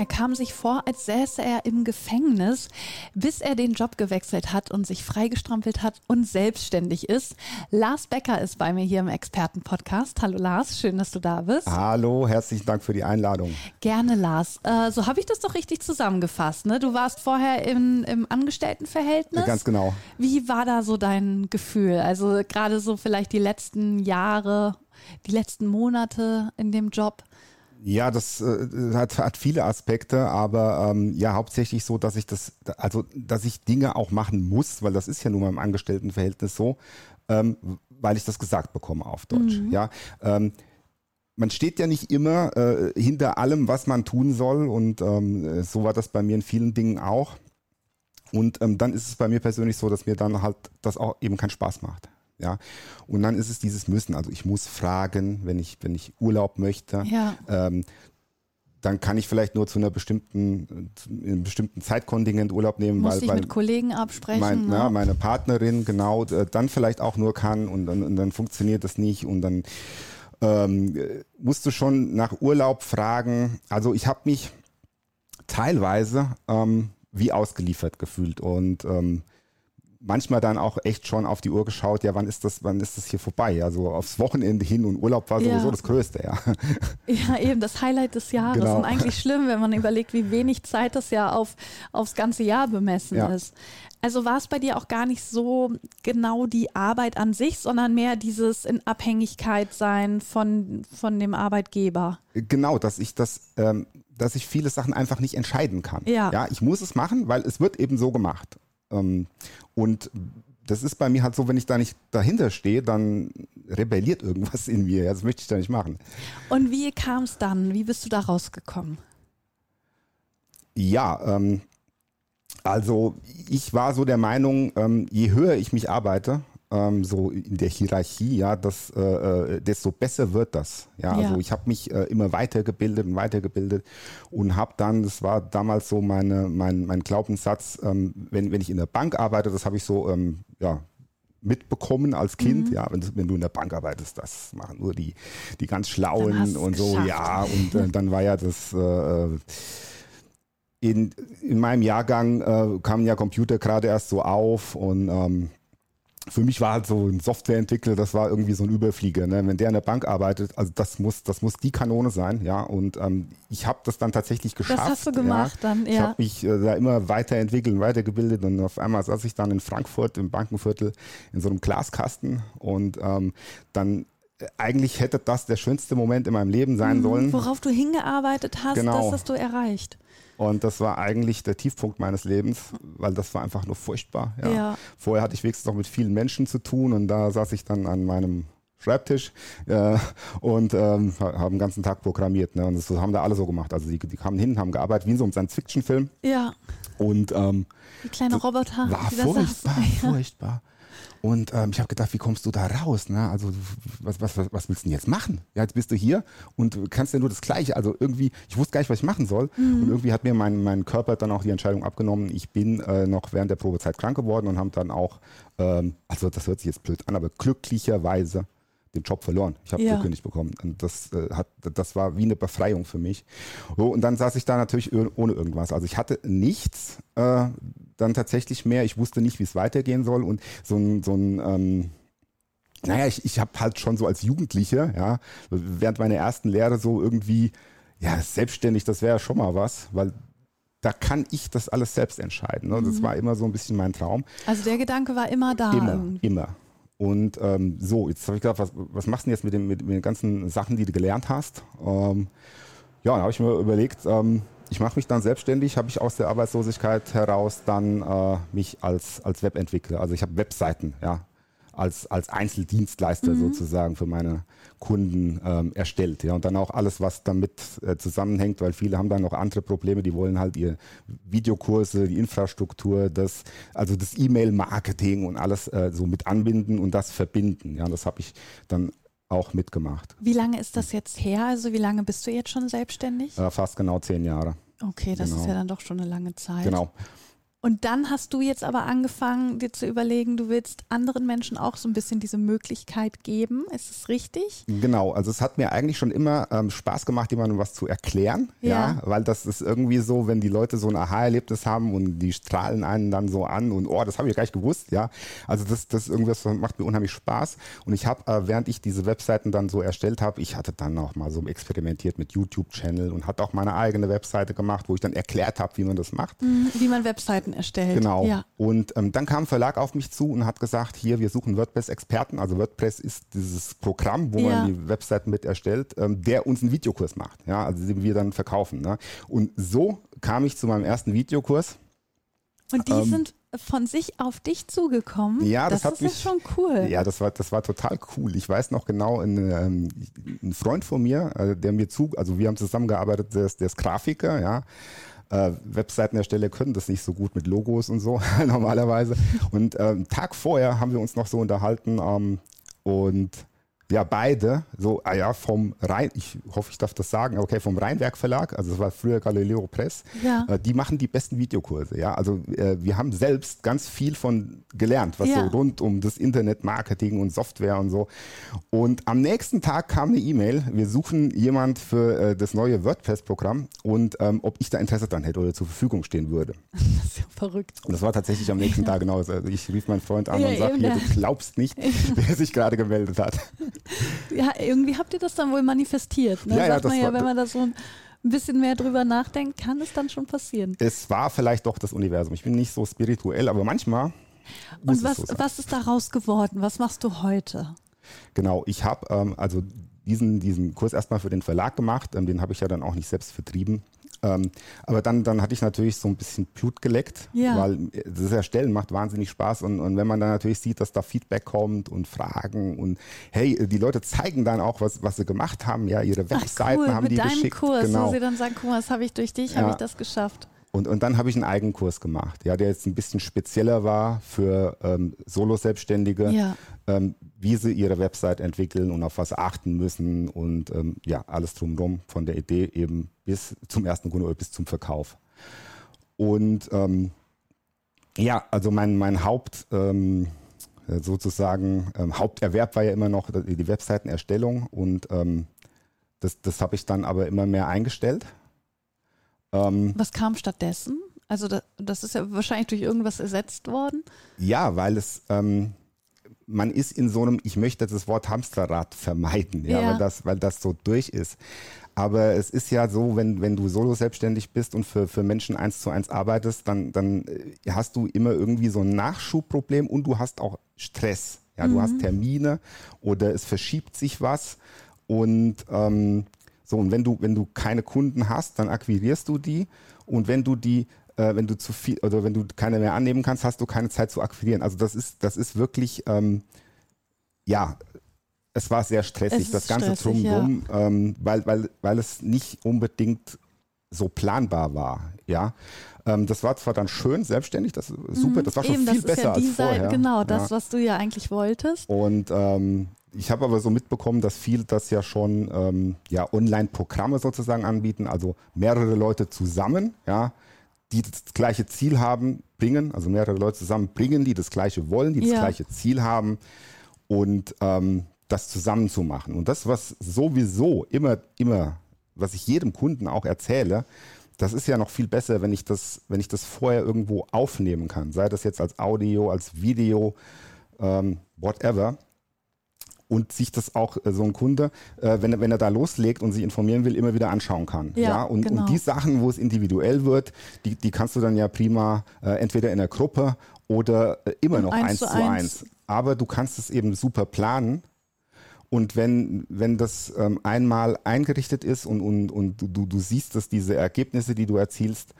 Er kam sich vor, als säße er im Gefängnis, bis er den Job gewechselt hat und sich freigestrampelt hat und selbstständig ist. Lars Becker ist bei mir hier im Expertenpodcast. Hallo Lars, schön, dass du da bist. Hallo, herzlichen Dank für die Einladung. Gerne, Lars. Äh, so habe ich das doch richtig zusammengefasst. Ne? Du warst vorher im, im Angestelltenverhältnis. Ganz genau. Wie war da so dein Gefühl? Also gerade so vielleicht die letzten Jahre, die letzten Monate in dem Job. Ja, das äh, hat, hat viele Aspekte, aber ähm, ja, hauptsächlich so, dass ich das, also dass ich Dinge auch machen muss, weil das ist ja nun mal im Angestelltenverhältnis so, ähm, weil ich das gesagt bekomme auf Deutsch. Mhm. Ja, ähm, man steht ja nicht immer äh, hinter allem, was man tun soll, und ähm, so war das bei mir in vielen Dingen auch. Und ähm, dann ist es bei mir persönlich so, dass mir dann halt das auch eben keinen Spaß macht. Ja, und dann ist es dieses Müssen. Also ich muss fragen, wenn ich, wenn ich Urlaub möchte. Ja. Ähm, dann kann ich vielleicht nur zu einer bestimmten, in einem bestimmten Zeitkontingent Urlaub nehmen, Muss weil, ich weil mit Kollegen absprechen. Mein, ne? ja, meine Partnerin genau dann vielleicht auch nur kann und dann, und dann funktioniert das nicht und dann ähm, musst du schon nach Urlaub fragen. Also ich habe mich teilweise ähm, wie ausgeliefert gefühlt und ähm, manchmal dann auch echt schon auf die Uhr geschaut, ja, wann ist das, wann ist das hier vorbei? Also aufs Wochenende hin und Urlaub war sowieso ja. das Größte, ja. Ja, eben das Highlight des Jahres. Genau. Und eigentlich schlimm, wenn man überlegt, wie wenig Zeit das ja auf, aufs ganze Jahr bemessen ja. ist. Also war es bei dir auch gar nicht so genau die Arbeit an sich, sondern mehr dieses in Abhängigkeit sein von, von dem Arbeitgeber. Genau, dass ich das, ähm, dass ich viele Sachen einfach nicht entscheiden kann. Ja. ja, ich muss es machen, weil es wird eben so gemacht. Ähm, und das ist bei mir halt so, wenn ich da nicht dahinter stehe, dann rebelliert irgendwas in mir. Das möchte ich da nicht machen. Und wie kam es dann? Wie bist du da rausgekommen? Ja, ähm, also ich war so der Meinung, ähm, je höher ich mich arbeite, ähm, so in der Hierarchie, ja, das, äh, äh, desto besser wird das. Ja, ja. also ich habe mich äh, immer weitergebildet und weitergebildet und habe dann, das war damals so meine, mein, mein Glaubenssatz, ähm, wenn, wenn ich in der Bank arbeite, das habe ich so, ähm, ja, mitbekommen als Kind, mhm. ja, wenn, wenn, du in der Bank arbeitest, das machen nur die, die ganz Schlauen und so, geschafft. ja, und äh, dann war ja das, äh, in, in meinem Jahrgang äh, kamen ja Computer gerade erst so auf und ähm, für mich war halt so ein Softwareentwickler, das war irgendwie so ein Überflieger. Ne? Wenn der in der Bank arbeitet, also das muss, das muss die Kanone sein, ja. Und ähm, ich habe das dann tatsächlich geschafft. Das hast du gemacht ja. dann, ja. Ich habe mich äh, da immer weiterentwickelt und weitergebildet und auf einmal saß ich dann in Frankfurt im Bankenviertel in so einem Glaskasten und ähm, dann äh, eigentlich hätte das der schönste Moment in meinem Leben sein mhm, sollen. Worauf du hingearbeitet hast, genau. das hast du erreicht. Und das war eigentlich der Tiefpunkt meines Lebens, weil das war einfach nur furchtbar. Ja. ja. Vorher hatte ich wenigstens noch mit vielen Menschen zu tun und da saß ich dann an meinem Schreibtisch äh, und ähm, haben den ganzen Tag programmiert. Ne? Und das haben da alle so gemacht. Also die, die kamen hin, haben gearbeitet wie in so einem Science-Fiction-Film. Ja. Und ähm, die kleine Roboter. War furchtbar, furchtbar. Und ähm, ich habe gedacht, wie kommst du da raus? Ne? Also was, was, was willst du denn jetzt machen? Ja, jetzt bist du hier und kannst ja nur das Gleiche. Also irgendwie, ich wusste gar nicht, was ich machen soll. Mhm. Und irgendwie hat mir mein, mein Körper dann auch die Entscheidung abgenommen. Ich bin äh, noch während der Probezeit krank geworden und habe dann auch, ähm, also das hört sich jetzt blöd an, aber glücklicherweise den Job verloren. Ich habe ja. gekündigt bekommen. Und das, äh, hat, das war wie eine Befreiung für mich. So, und dann saß ich da natürlich ohne irgendwas. Also ich hatte nichts äh, dann tatsächlich mehr. Ich wusste nicht, wie es weitergehen soll. Und so ein, so ein ähm, naja, ich, ich habe halt schon so als Jugendlicher, ja, während meiner ersten Lehre so irgendwie, ja, selbstständig, das wäre schon mal was, weil da kann ich das alles selbst entscheiden. Ne? Das mhm. war immer so ein bisschen mein Traum. Also der Gedanke war immer da. Immer, irgendwie. immer. Und ähm, so, jetzt habe ich gedacht, was, was machst du denn jetzt mit, dem, mit, mit, den ganzen Sachen, die du gelernt hast? Ähm, ja, dann habe ich mir überlegt, ähm, ich mache mich dann selbstständig, habe ich aus der Arbeitslosigkeit heraus dann äh, mich als, als Webentwickler, also ich habe Webseiten, ja, als, als Einzeldienstleister mhm. sozusagen für meine Kunden ähm, erstellt. Ja, und dann auch alles, was damit äh, zusammenhängt, weil viele haben dann noch andere Probleme, die wollen halt ihre Videokurse, die Infrastruktur, das, also das E-Mail-Marketing und alles äh, so mit anbinden und das verbinden. Ja, das habe ich dann auch mitgemacht. Wie lange ist das jetzt her? Also wie lange bist du jetzt schon selbstständig? Äh, fast genau zehn Jahre. Okay, das genau. ist ja dann doch schon eine lange Zeit. Genau. Und dann hast du jetzt aber angefangen, dir zu überlegen, du willst anderen Menschen auch so ein bisschen diese Möglichkeit geben. Ist es richtig? Genau, also es hat mir eigentlich schon immer ähm, Spaß gemacht, jemandem was zu erklären. Ja. ja. Weil das ist irgendwie so, wenn die Leute so ein Aha-Erlebnis haben und die strahlen einen dann so an und oh, das habe ich gar nicht gewusst, ja. Also das, das irgendwas macht mir unheimlich Spaß. Und ich habe, äh, während ich diese Webseiten dann so erstellt habe, ich hatte dann auch mal so experimentiert mit YouTube-Channel und hatte auch meine eigene Webseite gemacht, wo ich dann erklärt habe, wie man das macht. Mhm, wie man Webseiten Webseiten erstellt. Genau. Ja. Und ähm, dann kam ein Verlag auf mich zu und hat gesagt, hier, wir suchen WordPress-Experten. Also WordPress ist dieses Programm, wo ja. man die Webseiten mit erstellt, ähm, der uns einen Videokurs macht. Ja, also den wir dann verkaufen. Ne? Und so kam ich zu meinem ersten Videokurs. Und die ähm, sind von sich auf dich zugekommen. Ja, das, das ist mich, schon cool. Ja, das war, das war total cool. Ich weiß noch genau, ein, ähm, ein Freund von mir, äh, der mir zu, also wir haben zusammengearbeitet, der ist, der ist Grafiker, ja. Äh, Webseitenersteller können das nicht so gut mit Logos und so normalerweise. Und ähm, Tag vorher haben wir uns noch so unterhalten ähm, und ja, beide, so, ah ja, vom Rhein, ich hoffe, ich darf das sagen, okay, vom Rheinwerk Verlag, also das war früher Galileo Press, ja. äh, die machen die besten Videokurse, ja. Also äh, wir haben selbst ganz viel von gelernt, was ja. so rund um das Internet, Marketing und Software und so. Und am nächsten Tag kam eine E-Mail, wir suchen jemand für äh, das neue WordPress-Programm und ähm, ob ich da Interesse dran hätte oder zur Verfügung stehen würde. Das ist ja verrückt. Und das war tatsächlich am nächsten Tag genauso. Also ich rief meinen Freund an ja, und sagte, du glaubst nicht, wer sich gerade gemeldet hat. Ja, irgendwie habt ihr das dann wohl manifestiert. Ne? Ja, ja, Sagt man ja, wenn man da so ein bisschen mehr drüber nachdenkt, kann es dann schon passieren. Es war vielleicht doch das Universum. Ich bin nicht so spirituell, aber manchmal. Und was, so was ist daraus geworden? Was machst du heute? Genau, ich habe ähm, also diesen, diesen Kurs erstmal für den Verlag gemacht. Ähm, den habe ich ja dann auch nicht selbst vertrieben. Ähm, aber dann, dann hatte ich natürlich so ein bisschen Blut geleckt, ja. weil das Erstellen macht wahnsinnig Spaß und, und wenn man dann natürlich sieht, dass da Feedback kommt und Fragen und hey, die Leute zeigen dann auch, was, was sie gemacht haben, ja, ihre Webseiten Ach cool, haben mit die deinem geschickt. Kurs, genau. wo sie dann sagen, guck mal, das habe ich durch dich, ja. habe ich das geschafft. Und, und dann habe ich einen Eigenkurs gemacht, ja, der jetzt ein bisschen spezieller war für ähm, Solo-Selbstständige, ja. ähm, wie sie ihre Website entwickeln und auf was achten müssen und ähm, ja, alles drumherum von der Idee eben bis zum ersten Kunde oder bis zum Verkauf. Und ähm, ja, also mein, mein Haupt ähm, sozusagen ähm, Haupterwerb war ja immer noch die Webseitenerstellung und das, das habe ich dann aber immer mehr eingestellt ähm, Was kam stattdessen? Also das, das, ist ja wahrscheinlich durch irgendwas ersetzt worden. Ja, weil es, ähm, man ist in so einem, ich möchte das Wort Hamsterrad vermeiden, ja, ja. Weil, das, weil das so durch ist. Aber es ist ja so, wenn, wenn du solo selbstständig bist und für, für Menschen eins zu eins arbeitest, dann, dann äh, hast du immer irgendwie so ein Nachschubproblem und du hast auch Stress. Ja, mhm. du hast mhm. Termine oder es verschiebt sich was und ähm, so, und wenn du, wenn du keine Kunden hast, dann akquirierst du die. Und wenn du die, äh, wenn du zu viel oder wenn du keine mehr annehmen kannst, hast du keine Zeit zu akquirieren. Also das ist, das ist wirklich, ähm, ja, es war sehr stressig, das Ganze stressig, drumherum, ja. ähm, weil, weil, weil es nicht unbedingt so planbar war. Ja, ähm, das war zwar dann schön, selbstständig, das super, mhm. das war schon Eben, viel besser ja als vorher. Genau, das, ja. was du ja eigentlich wolltest. Und ähm, ich habe aber so mitbekommen, dass viele das ja schon ähm, ja, Online-Programme sozusagen anbieten, also mehrere Leute zusammen, ja, die das gleiche Ziel haben, bringen, also mehrere Leute zusammen bringen, die das gleiche wollen, die das ja. gleiche Ziel haben und ähm, das zusammen zu machen. Und das, was sowieso immer, immer, was ich jedem Kunden auch erzähle, das ist ja noch viel besser, wenn ich das, wenn ich das vorher irgendwo aufnehmen kann, sei das jetzt als Audio, als Video, ähm, whatever und sich das auch äh, so ein Kunde, äh, wenn, er, wenn er da loslegt und sich informieren will, immer wieder anschauen kann. Ja, ja? Und, genau. und die Sachen, wo es individuell wird, die, die kannst du dann ja prima äh, entweder in der Gruppe oder äh, immer noch eins, zu eins. Aber du kannst es eben super planen. Und wenn, wenn das ähm, einmal eingerichtet ist und, und, und du, du siehst, dass diese Ergebnisse, die du erzielst,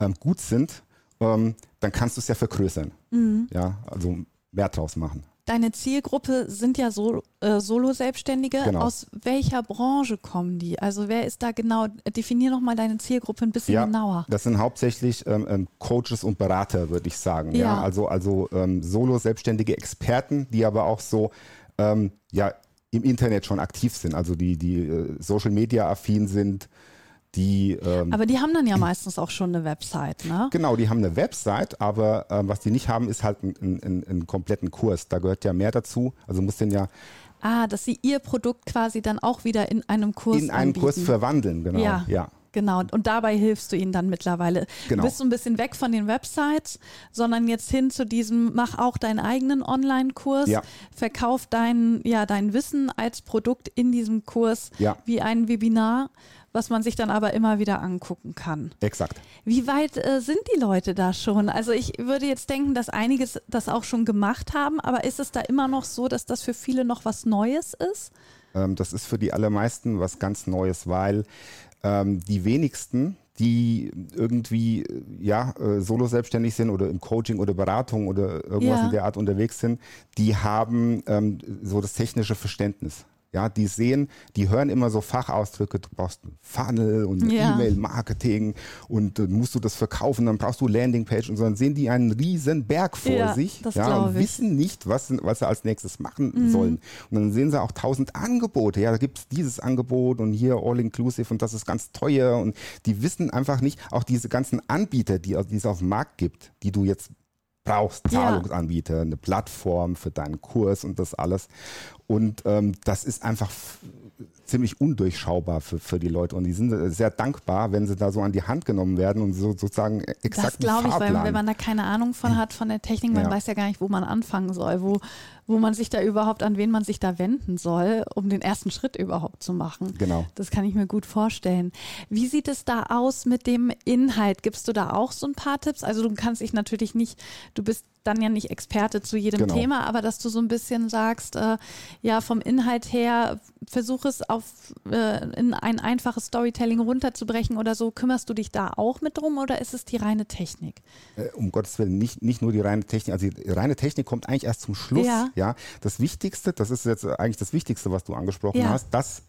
ähm, gut sind, ähm, dann kannst du es ja vergrößern. Mhm. Ja, also mehr draus machen. Deine Zielgruppe sind ja so, äh, Solo-Selbstständige. Genau. Aus welcher Branche kommen die? Also wer ist da genau? Definier noch mal deine Zielgruppe ein bisschen ja, genauer. Das sind hauptsächlich ähm, ähm Coaches und Berater, würde ich sagen. Ja. ja? Also, also ähm, Solo-Selbstständige Experten, die aber auch so ähm, ja, im Internet schon aktiv sind, also die, die äh, Social-Media-affin sind, die, ähm, aber die haben dann ja meistens auch schon eine Website, ne? Genau, die haben eine Website, aber ähm, was die nicht haben, ist halt einen kompletten Kurs. Da gehört ja mehr dazu. Also muss den ja. Ah, dass sie ihr Produkt quasi dann auch wieder in einem Kurs In einen anbieten. Kurs verwandeln, genau. Ja. ja. Genau, und dabei hilfst du ihnen dann mittlerweile. Genau. Du bist so ein bisschen weg von den Websites, sondern jetzt hin zu diesem, mach auch deinen eigenen Online-Kurs, ja. verkauf dein, ja, dein Wissen als Produkt in diesem Kurs ja. wie ein Webinar was man sich dann aber immer wieder angucken kann. Exakt. Wie weit äh, sind die Leute da schon? Also ich würde jetzt denken, dass einige das auch schon gemacht haben, aber ist es da immer noch so, dass das für viele noch was Neues ist? Ähm, das ist für die allermeisten was ganz Neues, weil ähm, die wenigsten, die irgendwie ja äh, solo selbstständig sind oder im Coaching oder Beratung oder irgendwas ja. in der Art unterwegs sind, die haben ähm, so das technische Verständnis. Ja, die sehen, die hören immer so Fachausdrücke, du brauchst ein Funnel und ja. E-Mail-Marketing und äh, musst du das verkaufen, dann brauchst du Landingpage und so, dann sehen die einen riesen Berg vor ja, sich ja, und wissen nicht, was, was sie als nächstes machen mhm. sollen. Und dann sehen sie auch tausend Angebote. Ja, da gibt es dieses Angebot und hier All-Inclusive und das ist ganz teuer und die wissen einfach nicht, auch diese ganzen Anbieter, die, die es auf dem Markt gibt, die du jetzt brauchst Zahlungsanbieter, eine Plattform für deinen Kurs und das alles. Und ähm, das ist einfach ziemlich undurchschaubar für, für die Leute und die sind sehr dankbar, wenn sie da so an die Hand genommen werden und so sozusagen exakt Das glaube ich, weil wenn man da keine Ahnung von hat, von der Technik, man ja. weiß ja gar nicht, wo man anfangen soll, wo, wo man sich da überhaupt, an wen man sich da wenden soll, um den ersten Schritt überhaupt zu machen. Genau. Das kann ich mir gut vorstellen. Wie sieht es da aus mit dem Inhalt? Gibst du da auch so ein paar Tipps? Also du kannst dich natürlich nicht, du bist dann ja nicht Experte zu jedem genau. Thema, aber dass du so ein bisschen sagst, äh, ja, vom Inhalt her, versuch es auf äh, in ein einfaches Storytelling runterzubrechen oder so. Kümmerst du dich da auch mit drum oder ist es die reine Technik? Äh, um Gottes Willen, nicht, nicht nur die reine Technik. Also die reine Technik kommt eigentlich erst zum Schluss. Ja. Ja, das Wichtigste, das ist jetzt eigentlich das Wichtigste, was du angesprochen ja. hast, das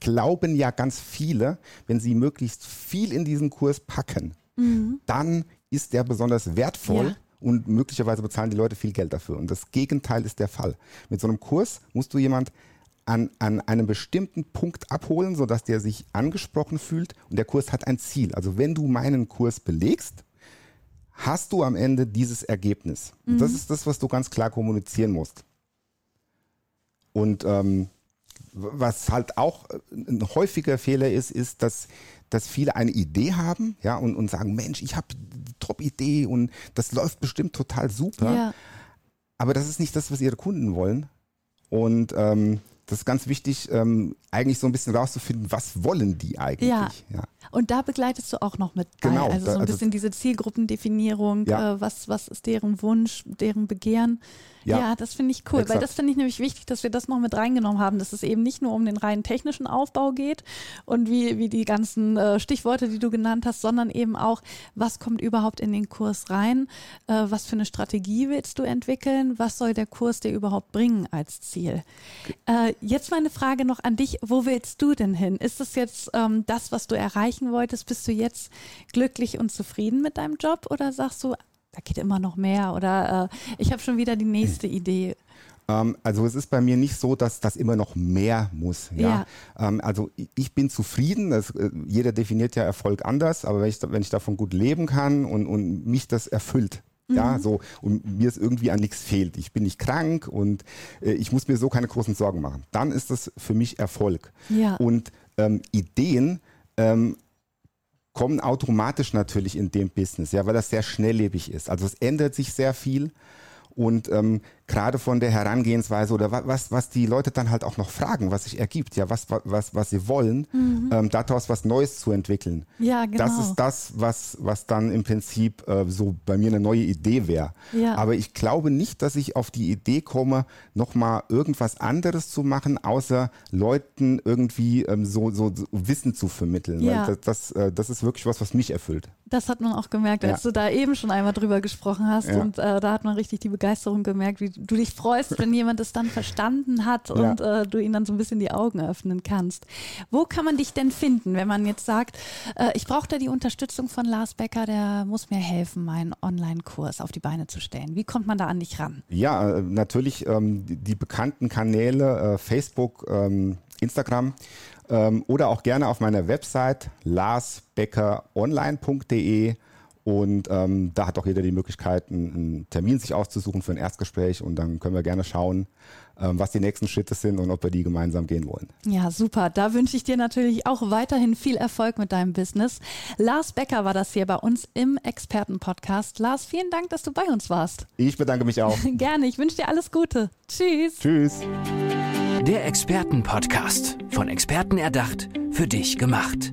glauben ja ganz viele, wenn sie möglichst viel in diesen Kurs packen, mhm. dann ist der besonders wertvoll. Ja. Und möglicherweise bezahlen die Leute viel Geld dafür. Und das Gegenteil ist der Fall. Mit so einem Kurs musst du jemand an, an einem bestimmten Punkt abholen, sodass der sich angesprochen fühlt. Und der Kurs hat ein Ziel. Also wenn du meinen Kurs belegst, hast du am Ende dieses Ergebnis. Mhm. Das ist das, was du ganz klar kommunizieren musst. Und ähm, was halt auch ein häufiger Fehler ist, ist, dass, dass viele eine Idee haben ja, und, und sagen, Mensch, ich habe eine Top-Idee und das läuft bestimmt total super. Ja. Aber das ist nicht das, was ihre Kunden wollen. Und ähm, das ist ganz wichtig, ähm, eigentlich so ein bisschen rauszufinden, was wollen die eigentlich. Ja. ja. Und da begleitest du auch noch mit bei. Genau, also so ein also bisschen diese Zielgruppendefinierung, ja. äh, was, was ist deren Wunsch, deren Begehren. Ja, ja das finde ich cool, Exakt. weil das finde ich nämlich wichtig, dass wir das noch mit reingenommen haben, dass es eben nicht nur um den rein technischen Aufbau geht und wie, wie die ganzen äh, Stichworte, die du genannt hast, sondern eben auch, was kommt überhaupt in den Kurs rein, äh, was für eine Strategie willst du entwickeln, was soll der Kurs dir überhaupt bringen als Ziel. Äh, jetzt meine Frage noch an dich, wo willst du denn hin? Ist das jetzt ähm, das, was du erreichen wolltest? Bist du jetzt glücklich und zufrieden mit deinem Job oder sagst du, da geht immer noch mehr oder äh, ich habe schon wieder die nächste Idee. Ähm, also es ist bei mir nicht so, dass das immer noch mehr muss. Ja? ja. Ähm, also ich bin zufrieden. Das, äh, jeder definiert ja Erfolg anders, aber wenn ich, wenn ich davon gut leben kann und, und mich das erfüllt, ja, mhm. so, und mir es irgendwie an nichts fehlt. Ich bin nicht krank und äh, ich muss mir so keine großen Sorgen machen. Dann ist das für mich Erfolg. Ja. Und ähm, Ideen ähm, kommen automatisch natürlich in dem Business, ja, weil das sehr schnelllebig ist. Also es ändert sich sehr viel und ähm, gerade von der Herangehensweise oder was, was die Leute dann halt auch noch fragen, was sich ergibt, ja, was, was, was sie wollen, mhm. ähm, daraus was Neues zu entwickeln. Ja, genau. Das ist das, was, was dann im Prinzip äh, so bei mir eine neue Idee wäre. Ja. Aber ich glaube nicht, dass ich auf die Idee komme, nochmal irgendwas anderes zu machen, außer Leuten irgendwie ähm, so, so, so, Wissen zu vermitteln. Ja. Das, das, äh, das ist wirklich was, was mich erfüllt. Das hat man auch gemerkt, als ja. du da eben schon einmal drüber gesprochen hast. Und äh, da hat man richtig die Begeisterung gemerkt, wie du dich freust, wenn jemand es dann verstanden hat und ja. äh, du ihnen dann so ein bisschen die Augen öffnen kannst. Wo kann man dich denn finden, wenn man jetzt sagt, äh, ich brauche da die Unterstützung von Lars Becker, der muss mir helfen, meinen Online-Kurs auf die Beine zu stellen. Wie kommt man da an dich ran? Ja, äh, natürlich ähm, die, die, bekannten Kanäle, äh, Facebook, ähm, Instagram ähm, oder auch gerne auf meiner Website larsbeckeronline.de. Und ähm, da hat auch jeder die Möglichkeit, einen, einen, Termin sich auszusuchen für ein Erstgespräch. Und dann können wir gerne schauen, ähm, was die nächsten Schritte sind und ob wir die gemeinsam gehen wollen. Ja, super. Da wünsche ich dir natürlich auch weiterhin viel Erfolg mit deinem Business. Lars Becker war das hier bei uns im Expertenpodcast. Lars, vielen Dank, dass du bei uns warst. Ich bedanke mich auch. gerne. Ich wünsche dir alles Gute. Tschüss. Tschüss. Der Expertenpodcast. Von Experten erdacht, für dich gemacht.